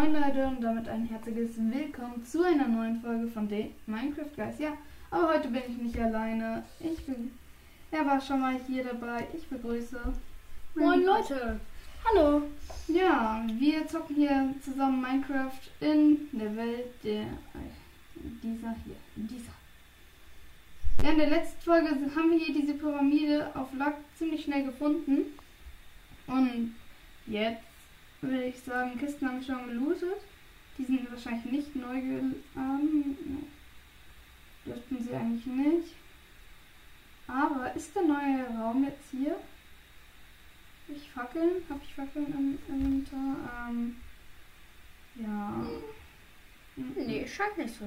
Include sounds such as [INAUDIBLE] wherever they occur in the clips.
Moin Leute und damit ein herzliches Willkommen zu einer neuen Folge von den Minecraft Guys. Ja, aber heute bin ich nicht alleine. Ich bin, er war schon mal hier dabei. Ich begrüße. Moin Leute. Hallo. Ja, wir zocken hier zusammen Minecraft in der Welt der dieser hier, dieser. Ja, in der letzten Folge haben wir hier diese Pyramide auf Lack ziemlich schnell gefunden. Und jetzt würde ich sagen, Kisten haben wir schon gelootet. Die sind wahrscheinlich nicht neu geladen. Nee. Dürften sie eigentlich nicht. Aber ist der neue Raum jetzt hier? Hab ich Fackeln? Habe ich Fackeln im Inventar? Ähm, ja. Nee, scheint nicht so,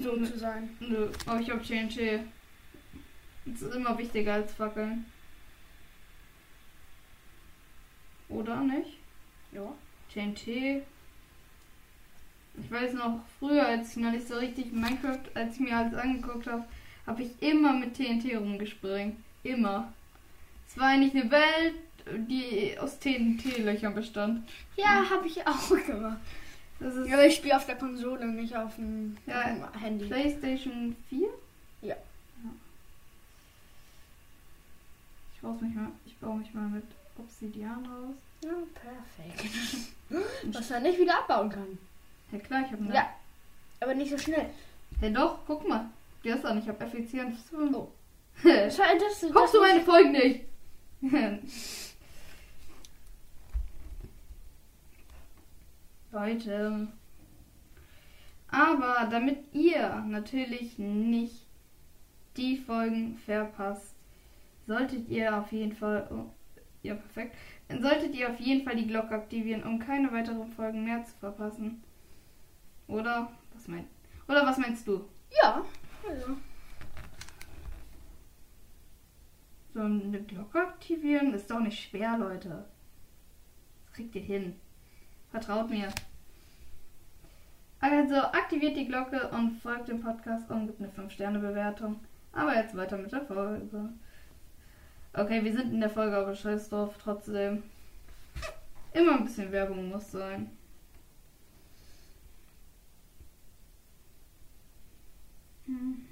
so Nö. zu sein. Nö, aber ich habe TNT. Das ist immer wichtiger als Fackeln. Oder nicht? Ja. TNT. Ich weiß noch, früher, als ich noch nicht so richtig Minecraft, als ich mir alles angeguckt habe, habe ich immer mit TNT rumgespringen. Immer. Es war eigentlich eine Welt, die aus TNT-Löchern bestand. Ja, habe ich auch gemacht. Das ist Aber ich spiele auf der Konsole, nicht auf dem, Ja, auf dem Handy. PlayStation 4? Ja. Ich baue mich mal, ich baue mich mal mit Obsidian raus. Ja, perfekt. [LAUGHS] Was er nicht wieder abbauen kann. Ja klar, ich habe. Ja. Aber nicht so schnell. Ja doch, guck mal. Die hast du nicht, ich habe Effizienz. Oh. [LAUGHS] Guckst Das, das, das, du meine Folgen nicht? [LAUGHS] Leute. Aber damit ihr natürlich nicht die Folgen verpasst, solltet ihr auf jeden Fall. Oh, ja, perfekt. Dann solltet ihr auf jeden Fall die Glocke aktivieren, um keine weiteren Folgen mehr zu verpassen. Oder? Was mein, oder was meinst du? Ja. Also. So eine Glocke aktivieren ist doch nicht schwer, Leute. Das kriegt ihr hin. Vertraut mir. Also aktiviert die Glocke und folgt dem Podcast und gibt eine 5-Sterne-Bewertung. Aber jetzt weiter mit der Folge. Okay, wir sind in der Folge, aber scheiß drauf, trotzdem. Immer ein bisschen Werbung muss sein. Hm.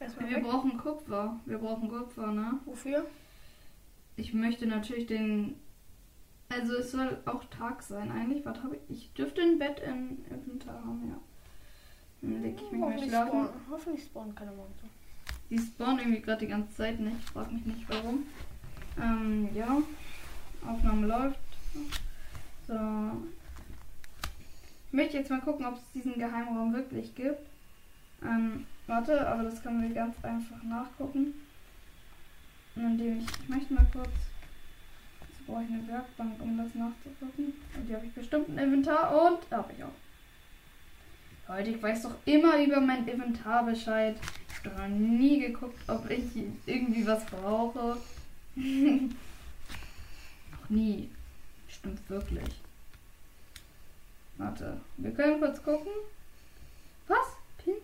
Wir weg. brauchen Kupfer. Wir brauchen Kupfer, ne? Wofür? Ich möchte natürlich den. Also es soll auch Tag sein eigentlich. Was habe ich? Ich dürfte ein Bett im Inventar haben, ja. Dann leg ich mich mal schlafen. spawnen, hoffentlich spawnen keine Monster. Die spawnen irgendwie gerade die ganze Zeit nicht. Ich frag mich nicht warum. Ähm, ja. Aufnahme läuft. So. Ich möchte jetzt mal gucken, ob es diesen Geheimraum wirklich gibt. Ähm, warte, aber das können wir ganz einfach nachgucken. Indem ich, ich möchte mal kurz. Jetzt brauche ich eine Werkbank, um das nachzugucken. Und die habe ich bestimmt im Inventar und habe ich auch. Leute, ich weiß doch immer über mein Inventar Bescheid. Ich habe doch noch nie geguckt, ob ich irgendwie was brauche. [LAUGHS] noch nie. Stimmt wirklich. Warte, wir können kurz gucken. Was? Pin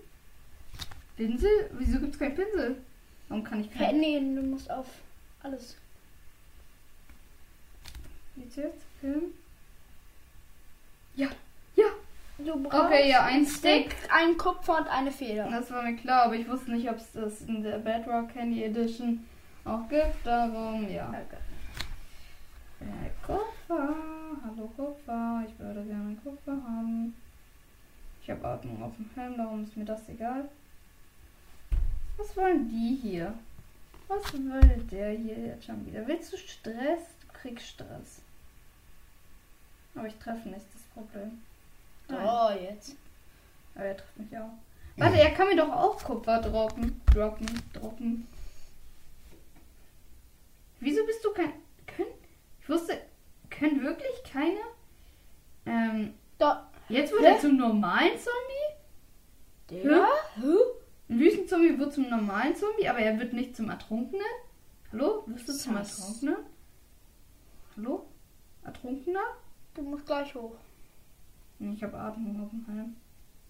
Pinsel? Wieso gibt es keinen Pinsel? Warum kann ich keinen? nee, du musst auf alles. Geht's jetzt? Film? Ja, Okay, ja, ein Stick. ein Kupfer und eine Feder. Das war mir klar, aber ich wusste nicht, ob es das in der Bedrock Candy Edition auch gibt. Darum, ja. Äh, Kupfer. Hallo Kupfer. Ich würde gerne Kupfer haben. Ich habe Atmung auf dem Helm, darum ist mir das egal. Was wollen die hier? Was will der hier jetzt schon wieder? Willst du Stress? Du kriegst Stress. Aber ich treffe nicht das Problem. Oh, jetzt. Aber er trifft mich auch. Warte, er kann mir doch auch Kupfer droppen. Droppen, droppen. Wieso bist du kein. Können. Ich wusste. Können wirklich keine. Ähm. Da. Jetzt wird Hä? er zum normalen Zombie? Der? Ein Wüstenzombie wird zum normalen Zombie, aber er wird nicht zum Ertrunkenen? Hallo? Wirst du zum. Ertrunkenen? Hallo? Ertrunkener? Du musst gleich hoch. Ich habe Atmung auf dem Helm.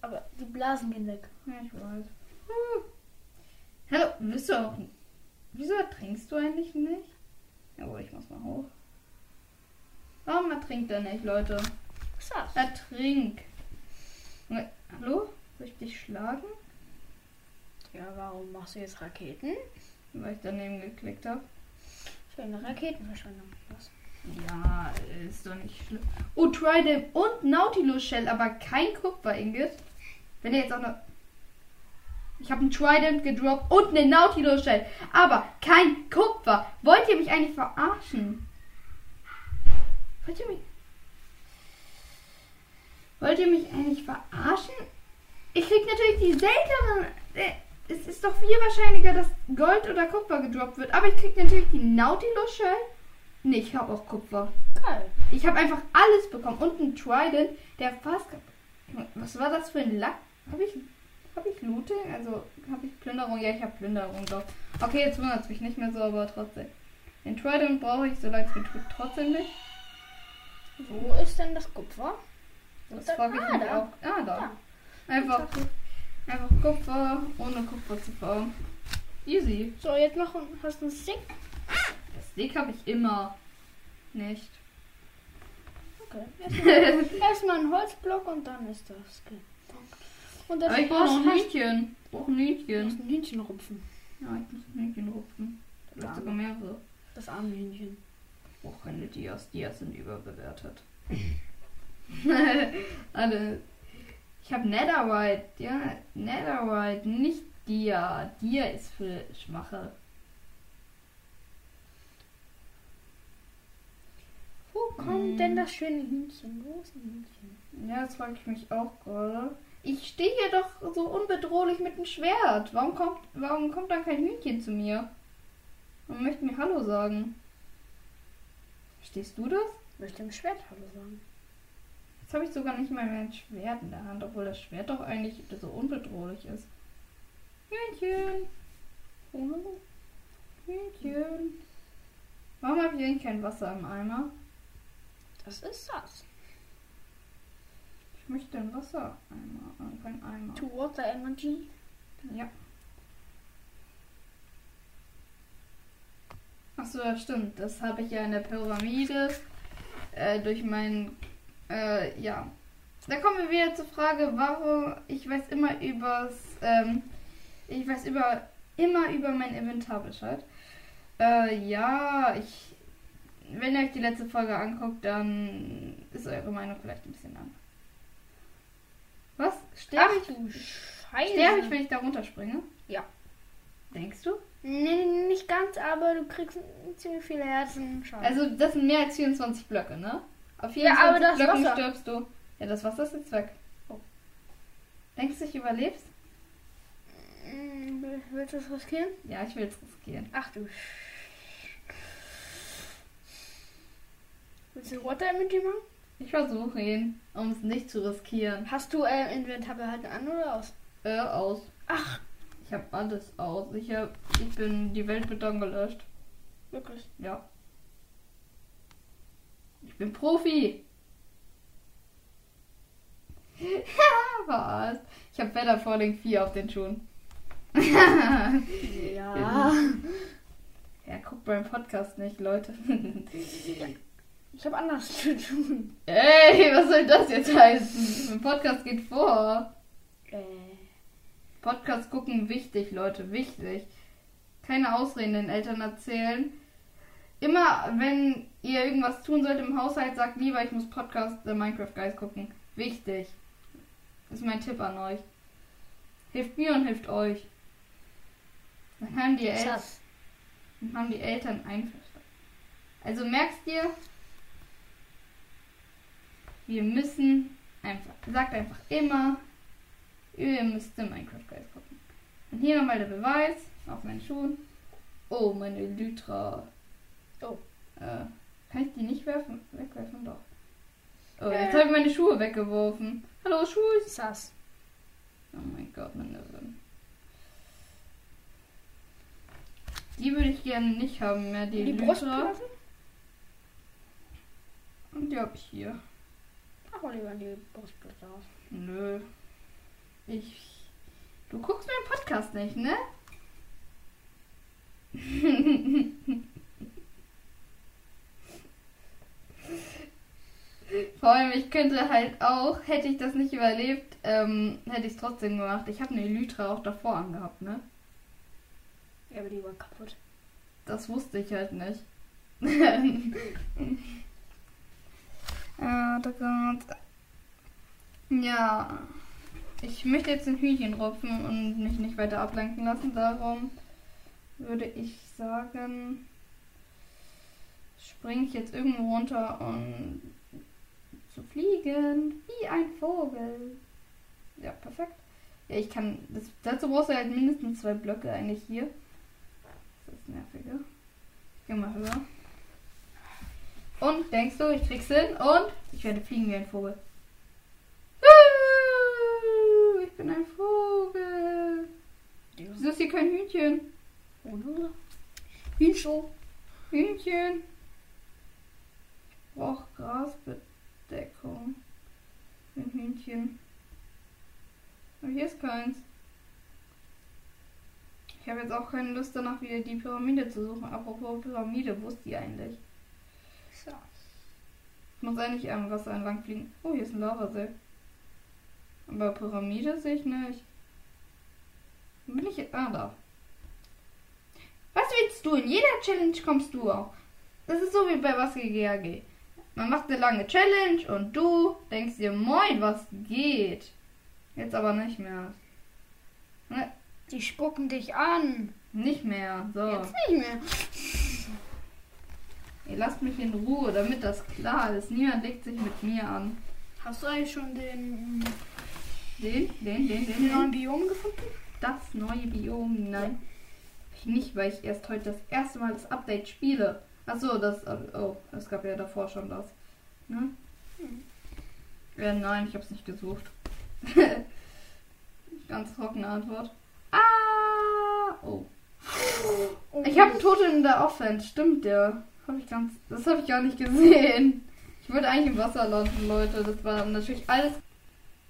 Aber die Blasen gehen weg. Ja, ich weiß. Hm. Hallo, bist du auch. Wieso ertrinkst du eigentlich nicht? Jawohl, ich muss mal hoch. Warum ertrinkt er nicht, Leute? Sass. Ertrink. Ne, Hallo? Soll ich dich schlagen? Ja, warum machst du jetzt Raketen? Weil ich daneben geklickt habe. Schöne Raketenverschwendung. Was? Ja, ist doch nicht schlimm. Oh, Trident und Nautilus Shell, aber kein Kupfer, Ingrid. Wenn ihr jetzt auch noch. Ich habe einen Trident gedroppt und eine Nautilus Shell, aber kein Kupfer. Wollt ihr mich eigentlich verarschen? Wollt ihr mich. Wollt ihr mich eigentlich verarschen? Ich krieg natürlich die seltenen. äh, Es ist doch viel wahrscheinlicher, dass Gold oder Kupfer gedroppt wird. Aber ich krieg natürlich die Nautilus Shell. Nee, ich habe auch Kupfer. Geil. Ich habe einfach alles bekommen. Und ein Trident, der fast. Was war das für ein Lack? Habe ich. Habe ich Looting? Also habe ich Plünderung? Ja, ich habe Plünderung doch. Okay, jetzt wundert es mich nicht mehr so, aber trotzdem. Den Trident brauche ich, solange es mir tut, trotzdem nicht. Wo ist denn das Kupfer? Das Da- frage ich ah, mich da. auch. Ah, da. Ja. Einfach, einfach Kupfer, ohne Kupfer zu bauen. Easy. So, jetzt noch hast du einen Stick? Stick habe ich immer nicht. Okay. Erstmal erst ein Holzblock und dann ist das. Und das Aber ich brauche noch ein Hühnchen. Ich brauche ein Du Hühnchen. musst ein Hühnchen rupfen. Ja, ich muss ein Hühnchen rupfen. Vielleicht sogar mehrere. Das arme Hühnchen. Ich brauche keine Dias. Dias sind überbewertet. [LAUGHS] Alle. Ich habe Netherite. Ja, Netherite, nicht Dia. Dia ist für Schwache. Wo kommt Mm. denn das schöne Hühnchen? Wo ist ein Hühnchen? Ja, das frage ich mich auch gerade. Ich stehe hier doch so unbedrohlich mit dem Schwert. Warum kommt, warum kommt dann kein Hühnchen zu mir? Und möchte mir Hallo sagen. Verstehst du das? Möchte im Schwert Hallo sagen. Jetzt habe ich sogar nicht mal mein Schwert in der Hand, obwohl das Schwert doch eigentlich so unbedrohlich ist. Hühnchen. Hallo. Hühnchen. Warum habe ich eigentlich kein Wasser im Eimer? Das ist das. Ich möchte ein Wassereimer. äh, Kein Eimer. To water energy. Ja. Achso, ja stimmt. Das habe ich ja in der Pyramide äh, durch meinen. Äh, ja. Da kommen wir wieder zur Frage, warum ich weiß immer übers. Ähm, ich weiß über immer über mein Inventar Bescheid. Äh, ja, ich. Wenn ihr euch die letzte Folge anguckt, dann ist eure Meinung vielleicht ein bisschen anders. Was? Sterbe ich? du Scheiße. Sterbe ich, wenn ich da runterspringe? Ja. Denkst du? Nee, nicht ganz, aber du kriegst ziemlich viele Herzen. Schade. Also, das sind mehr als 24 Blöcke, ne? Auf Ja, 24 aber das Blöcken Wasser. stirbst du. Ja, das Wasser ist jetzt weg. Oh. Denkst du, ich überlebst? Mm, Willst du es riskieren? Ja, ich will es riskieren. Ach du. Sch- Willst du Water Energy machen? Ich versuche ihn, um es nicht zu riskieren. Hast du äh, Inventar behalten an oder aus? Äh, aus. Ach, Ich habe alles aus. Ich, hab, ich bin die Welt mit dann gelöscht. wirklich. Ja. Ich bin Profi. [LAUGHS] Was? Ich habe Feather Falling 4 auf den Schuhen. [LAUGHS] Ja. Ja, guckt beim Podcast nicht, Leute. [LAUGHS] Ich habe anders [LAUGHS] zu tun. Ey, was soll das jetzt heißen? Mein Podcast geht vor. Äh, Podcast gucken wichtig, Leute, wichtig. Keine Ausreden den Eltern erzählen. Immer, wenn ihr irgendwas tun sollt im Haushalt, sagt lieber, ich muss Podcast The Minecraft Guys gucken. Wichtig. Das ist mein Tipp an euch. Hilft mir und hilft euch. Dann haben die, El dann haben die Eltern einverstanden. Also merkst dir, wir müssen einfach, sagt einfach immer, ihr müsst The Minecraft Guys gucken. Und hier nochmal der Beweis auf meinen Schuhen. Oh, meine Lytra. Oh. Äh, kann ich die nicht werfen? Wegwerfen doch. Oh, Äh. jetzt habe ich meine Schuhe weggeworfen. Hallo, Schuhe. Sass. Oh mein Gott, meine Neven. Die würde ich gerne nicht haben mehr, die, Die Lytra. Und die habe ich hier. Mal lieber die Brustplatte aus. Nö. Ich. Du guckst meinen Podcast nicht, ne? [LAUGHS] Vor allem, ich könnte halt auch, hätte ich das nicht überlebt, ähm, hätte ich es trotzdem gemacht. Ich habe eine Elytra auch davor angehabt, ne? Ja, aber die war kaputt. Das wusste ich halt nicht. [LAUGHS] Kommt. Ja. Ich möchte jetzt ein Hühnchen rupfen und mich nicht weiter ablenken lassen. Darum würde ich sagen, springe ich jetzt irgendwo runter und zu fliegen wie ein Vogel. Ja, perfekt. Ja, ich kann. Das, dazu brauchst du halt mindestens zwei Blöcke eigentlich hier. Das ist nerviger. Geh mal höher. Und denkst du, ich krieg's hin und ich werde fliegen wie ein Vogel. Ich bin ein Vogel. Wieso ist hier kein Hühnchen? Oder? Hühnchen. Hühnchen. Ich brauche Grasbedeckung. Ein Hühnchen. Aber hier ist keins. Ich habe jetzt auch keine Lust danach wieder die Pyramide zu suchen. Apropos Pyramide, wo ist die eigentlich? So. Ich muss eigentlich am Wasser entlang fliegen. Oh, hier ist ein Lavasee. Aber Pyramide sehe ich nicht. Wo bin ich jetzt? Ah, da. Was willst du? In jeder Challenge kommst du auch. Das ist so wie bei Was geht GAG. Man macht eine lange Challenge und du denkst dir, moin, was geht? Jetzt aber nicht mehr. Ne, Die spucken dich an. nicht mehr. So. Jetzt nicht mehr. Ihr lasst mich in Ruhe, damit das klar ist. Niemand legt sich mit mir an. Hast du eigentlich schon den, Den, den, den, den, den den. neuen Biom gefunden? Das neue Biom, nein. Ich nicht, weil ich erst heute das erste Mal das Update spiele. Achso, das. Oh, es gab ja davor schon das. Ne? Ja, nein, ich hab's nicht gesucht. [LAUGHS] Ganz trockene Antwort. Ah! Oh. Ich habe Tote in der Offense, stimmt der. Hab ich ganz. Das habe ich gar nicht gesehen. Ich wollte eigentlich im Wasser landen, Leute. Das war natürlich alles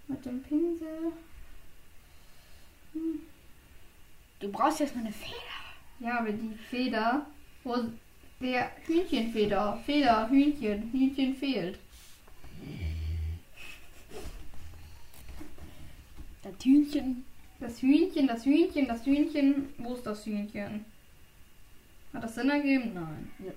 mit dem Pinsel. Du brauchst jetzt mal eine Feder. Ja, aber die Feder, wo der Hühnchenfeder, Feder, Hühnchen, Hühnchen fehlt. Das Hühnchen. Das Hühnchen, das Hühnchen, das Hühnchen, wo ist das Hühnchen? Hat das Sinn ergeben? Nein. Ja.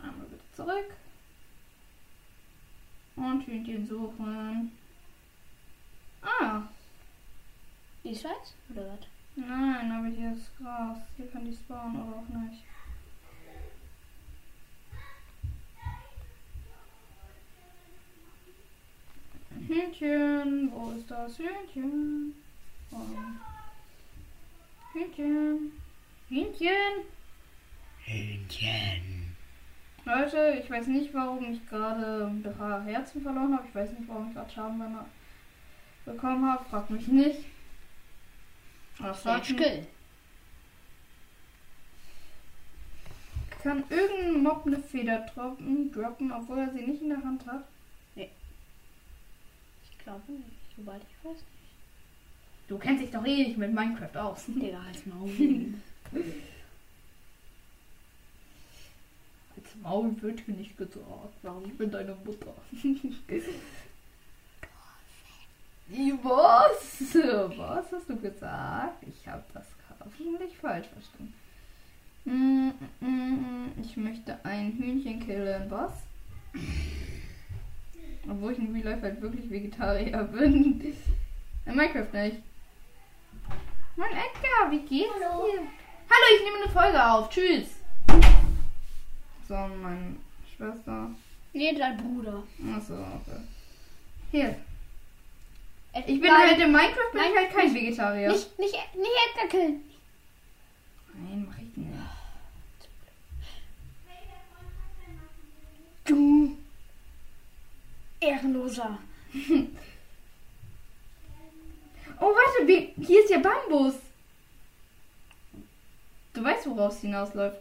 Einmal bitte zurück. Und Hühnchen suchen. Ah, Die ist weiß? Oder was? nein, aber hier ist Gras. Hier kann die spawnen oder auch nicht. Hühnchen, wo ist das Hühnchen? Oh. Hühnchen. Hühnchen. Hühnchen. Leute, ich weiß nicht, warum ich gerade drei Herzen verloren habe. Ich weiß nicht, warum ich gerade Schaden bekommen habe. Fragt mich nicht. Was Sehr sagt. Kann irgendein Mob eine Feder droppen, droppen, obwohl er sie nicht in der Hand hat? Ich glaube nicht, soweit ich weiß. Du kennst dich doch eh nicht mit Minecraft aus. [LAUGHS] Digga, halt's Maul. Als [LAUGHS] Maul wird hier nicht gesagt. Warum? Ich bin deine Mutter. Was? Was hast du gesagt? Ich habe das hoffentlich falsch verstanden. Mm, mm, mm, Ich möchte ein Hühnchen killen. Was? Obwohl ich in Real Life halt wirklich Vegetarier bin. In Minecraft nicht. Mein Edgar, wie geht's Hallo. dir? Hallo, ich nehme eine Folge auf. Tschüss. So, meine Schwester. Nee, dein Bruder. Achso, okay. Hier. Ed- Ich bin Nein, halt in Minecraft bin Nein, ich halt kein nicht- Vegetarier. Nicht, nicht, nicht Edgar killen. Nein, mach ich nicht. Du. Ehrenloser. [LAUGHS] Oh, warte, wie, hier ist ja Bambus. Du weißt, woraus es hinausläuft.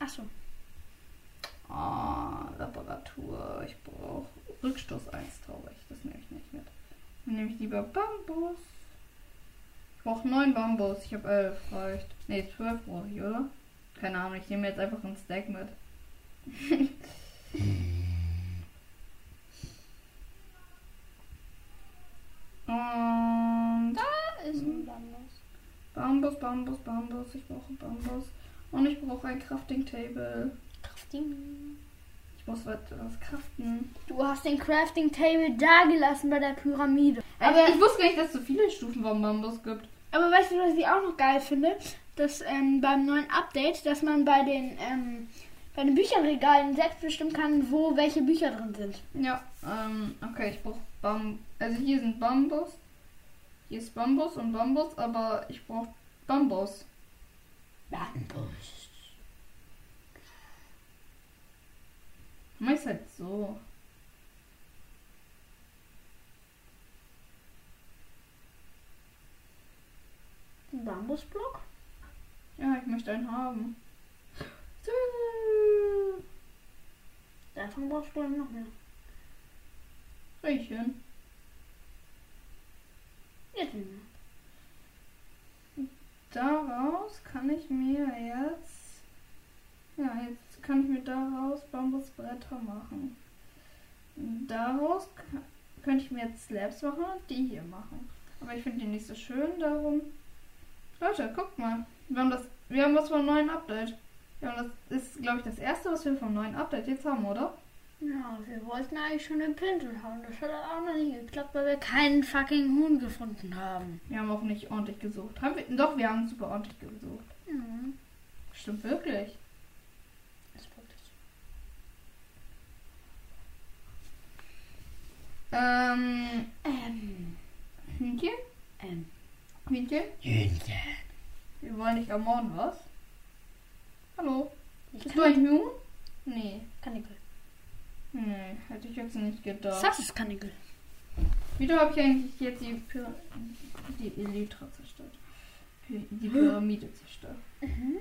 Achso. Ah, Reparatur. Ich brauche Rückstoß 1, traurig. Das nehme ich nicht mit. Dann nehme ich lieber Bambus. Ich brauche neun Bambus. Ich habe elf, reicht. Ne, 12 brauche ich, oder? Keine Ahnung, ich nehme jetzt einfach einen Stack mit. [LAUGHS] Und Da ist ein Bambus. Bambus, Bambus, Bambus. Ich brauche Bambus. Und ich brauche ein Crafting Table. Crafting. Ich muss was, was craften. Du hast den Crafting Table da gelassen bei der Pyramide. Aber Aber, ich wusste gar nicht, dass es so viele Stufen vom Bambus gibt. aber weißt du, was ich auch noch geil finde? Dass ähm, beim neuen Update, dass man bei den, ähm, bei den Bücherregalen selbst bestimmen kann, wo welche Bücher drin sind. Ja, ähm, okay, ich brauche Bambus. Also hier sind Bambus. Hier ist Bambus und Bambus, aber ich brauche Bambus. Mach ich's halt so. Ein Bambusblock? Ja, ich möchte einen haben. Davon brauchst du noch mehr. Riechen. Jetzt nicht mehr. Daraus kann ich mir jetzt. Ja, jetzt kann ich mir daraus Bambusbretter machen. Daraus könnte ich mir jetzt Slabs machen und die hier machen. Aber ich finde die nicht so schön, darum. Leute, guckt mal. Wir haben das. Wir haben was vom neuen Update. Ja, und das ist, glaube ich, das erste, was wir vom neuen Update jetzt haben, oder? Ja, wir wollten eigentlich schon den Pinsel haben. Das hat auch noch nicht geklappt, weil wir keinen fucking Huhn gefunden haben. Wir haben auch nicht ordentlich gesucht. Haben wir, doch, wir haben super ordentlich gesucht. Mhm. Stimmt wirklich. Das ist wirklich. Ähm, Ähm. Hühnchen? Ähm. Hühnchen? Wir wollen dich ermorden, was? Hallo? Ich Bist du ein Huhn? Nee. Kanickel. Nee, hätte ich jetzt nicht gedacht. Das ist Kanickel. Wieso habe ich eigentlich jetzt die, Pyra die Elytra zerstört? Py- Die Pyramide zerstört. Mhm.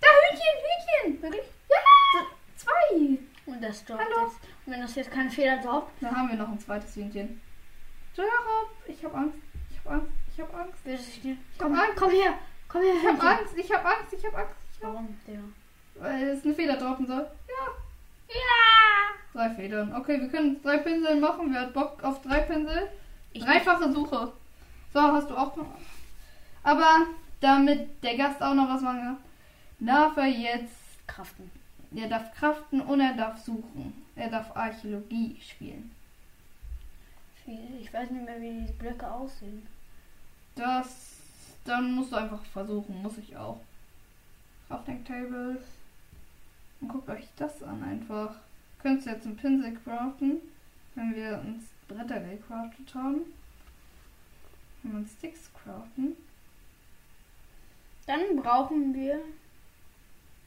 Da, Hühnchen, Hühnchen! Wirklich? Ja! Zwei! Und das droppt Hallo. jetzt. Und wenn das jetzt kein Fehler droppt, Da haben wir noch ein zweites Hühnchen. Jarob, ich habe Angst. Ich habe Angst. Ich habe Angst. dir. Ich Komm, hab Angst. komm her. Komm her. Ich habe. Angst. Ich habe Angst. Ich habe Angst. Ich hab, Warum, Digga? weil es eine Feder droppen soll. Drei Federn. Okay, wir können drei Pinsel machen. Wer hat Bock auf drei Pinsel? Ich Dreifache Suche. So, hast du auch noch. Aber damit der Gast auch noch was machen kann, darf er jetzt. Kraften. Er darf kraften und er darf suchen. Er darf Archäologie spielen. Ich weiß nicht mehr, wie die Blöcke aussehen. Das. Dann musst du einfach versuchen. Muss ich auch. Crafting Table. Und guckt euch das an einfach. Könntest du jetzt einen Pinsel craften, wenn wir uns Bretter gecraftet haben. Wenn wir uns Sticks craften. Dann brauchen wir.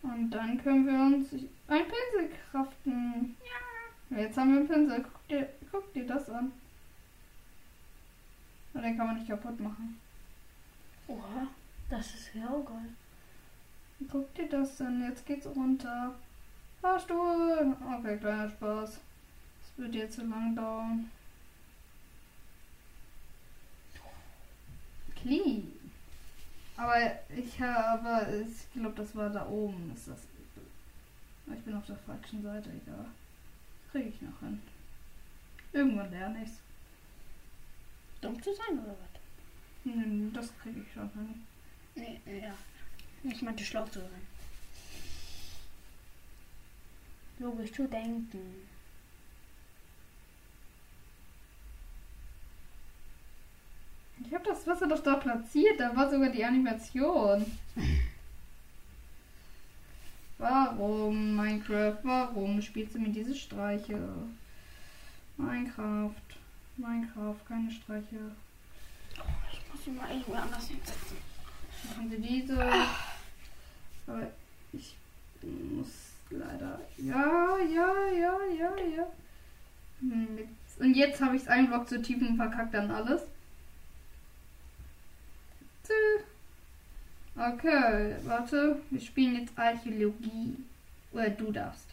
Und dann können wir uns ein Pinsel craften. Ja. Jetzt haben wir einen Pinsel. Guck dir, guck dir das an. Und den kann man nicht kaputt machen. Oha, das ist ja auch geil. Guck dir das an. Jetzt geht's runter. Fahrstuhl. Okay, kleiner Spaß. Das wird jetzt zu lang dauern. Clean. Aber ich habe, ich glaube, das war da oben. Ist das? Ich bin auf der falschen Seite, egal. Kriege ich noch hin. Irgendwann lerne ich's. Dumm zu sein oder was? Hm, Das kriege ich schon hin. Nee, nee, ja. Ich meinte schlau zu sein. Logisch zu denken. Ich habe das Wasser doch da platziert, da war sogar die Animation. Warum, Minecraft, warum spielst du mir diese Streiche? Minecraft, Minecraft, keine Streiche. Ich muss sie mal irgendwo anders hinsetzen. Machen wir diese. Aber ich muss leider. Ja, ja, ja, ja, ja. Hm, Und jetzt habe ich es einen Block zu tief und verkackt dann alles. Okay, warte. Wir spielen jetzt Archäologie. Oder du darfst.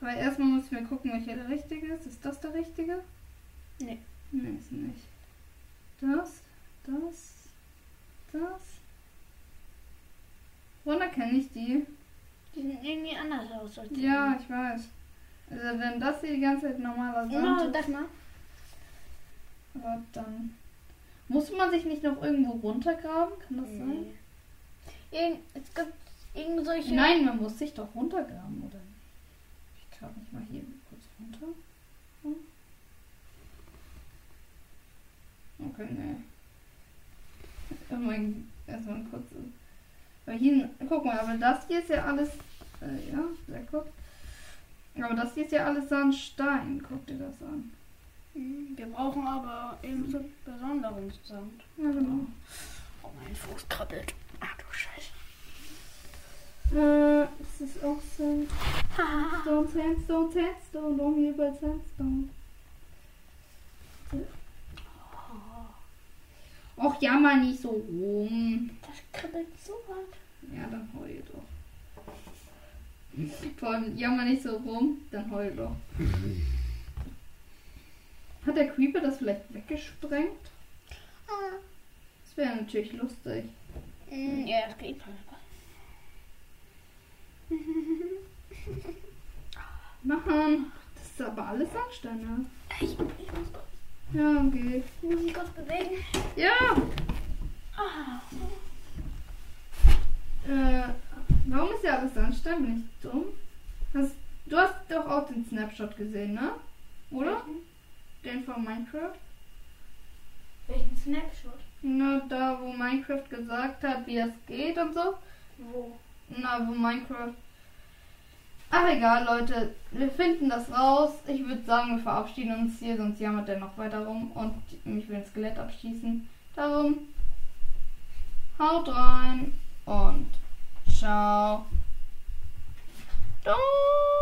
Aber erstmal müssen wir gucken, welcher der richtige ist. Ist das der richtige? Nee. Nee, ist nicht. Das, das, das, kenne ich die. Irgendwie anders aus. Ja, ich weiß. Also wenn das hier die ganze Zeit normaler Mach Sand das mal. aber dann muss man sich nicht noch irgendwo runtergraben? Kann das sein? Nee. Irgend, es gibt irgend solche. Nein, man muss sich doch runtergraben, oder? Ich grabe mich mal hier kurz runter. Hm. Okay, ne. Mein, erstmal ein kurzes. Weil hier, guck mal, aber das hier ist ja alles. Äh, ja, sehr gut. Aber das hier ist ja alles Sandstein. Guck dir das an. Hm, Wir brauchen aber eben so Besonderungssand. Ja, genau. Oh, mein Fuß krabbelt. Ach du Scheiße. Äh, das ist auch Sand. Sandstone, Sandstone, Sandstone. Warum hier bei Sandstone? Och, jammer nicht so rum. Das kribbelt so hart. Ja, dann heul doch. Vor allem, jammer nicht so rum, dann heul doch. Hat der Creeper das vielleicht weggesprengt? Ah. Das wäre natürlich lustig. Hm, Ja, das geht. Machen. Das ist aber alles Sandstein, ne? Ich, ich muss, Ja, okay. ich muss mich kurz bewegen. Ja! Ah. Äh, warum ist ja alles Sandstein? Bin ich dumm? Hast, du hast doch auch den Snapshot gesehen, ne? Oder? Den von Minecraft? Welchen Snapshot? Na, da wo Minecraft gesagt hat, wie das geht und so. Wo? Na, wo Minecraft. Ach egal, Leute. Wir finden das raus. Ich würde sagen, wir verabschieden uns hier, sonst jammert er noch weiter rum und mich will ein Skelett abschießen. Darum. Haut rein und So, don't.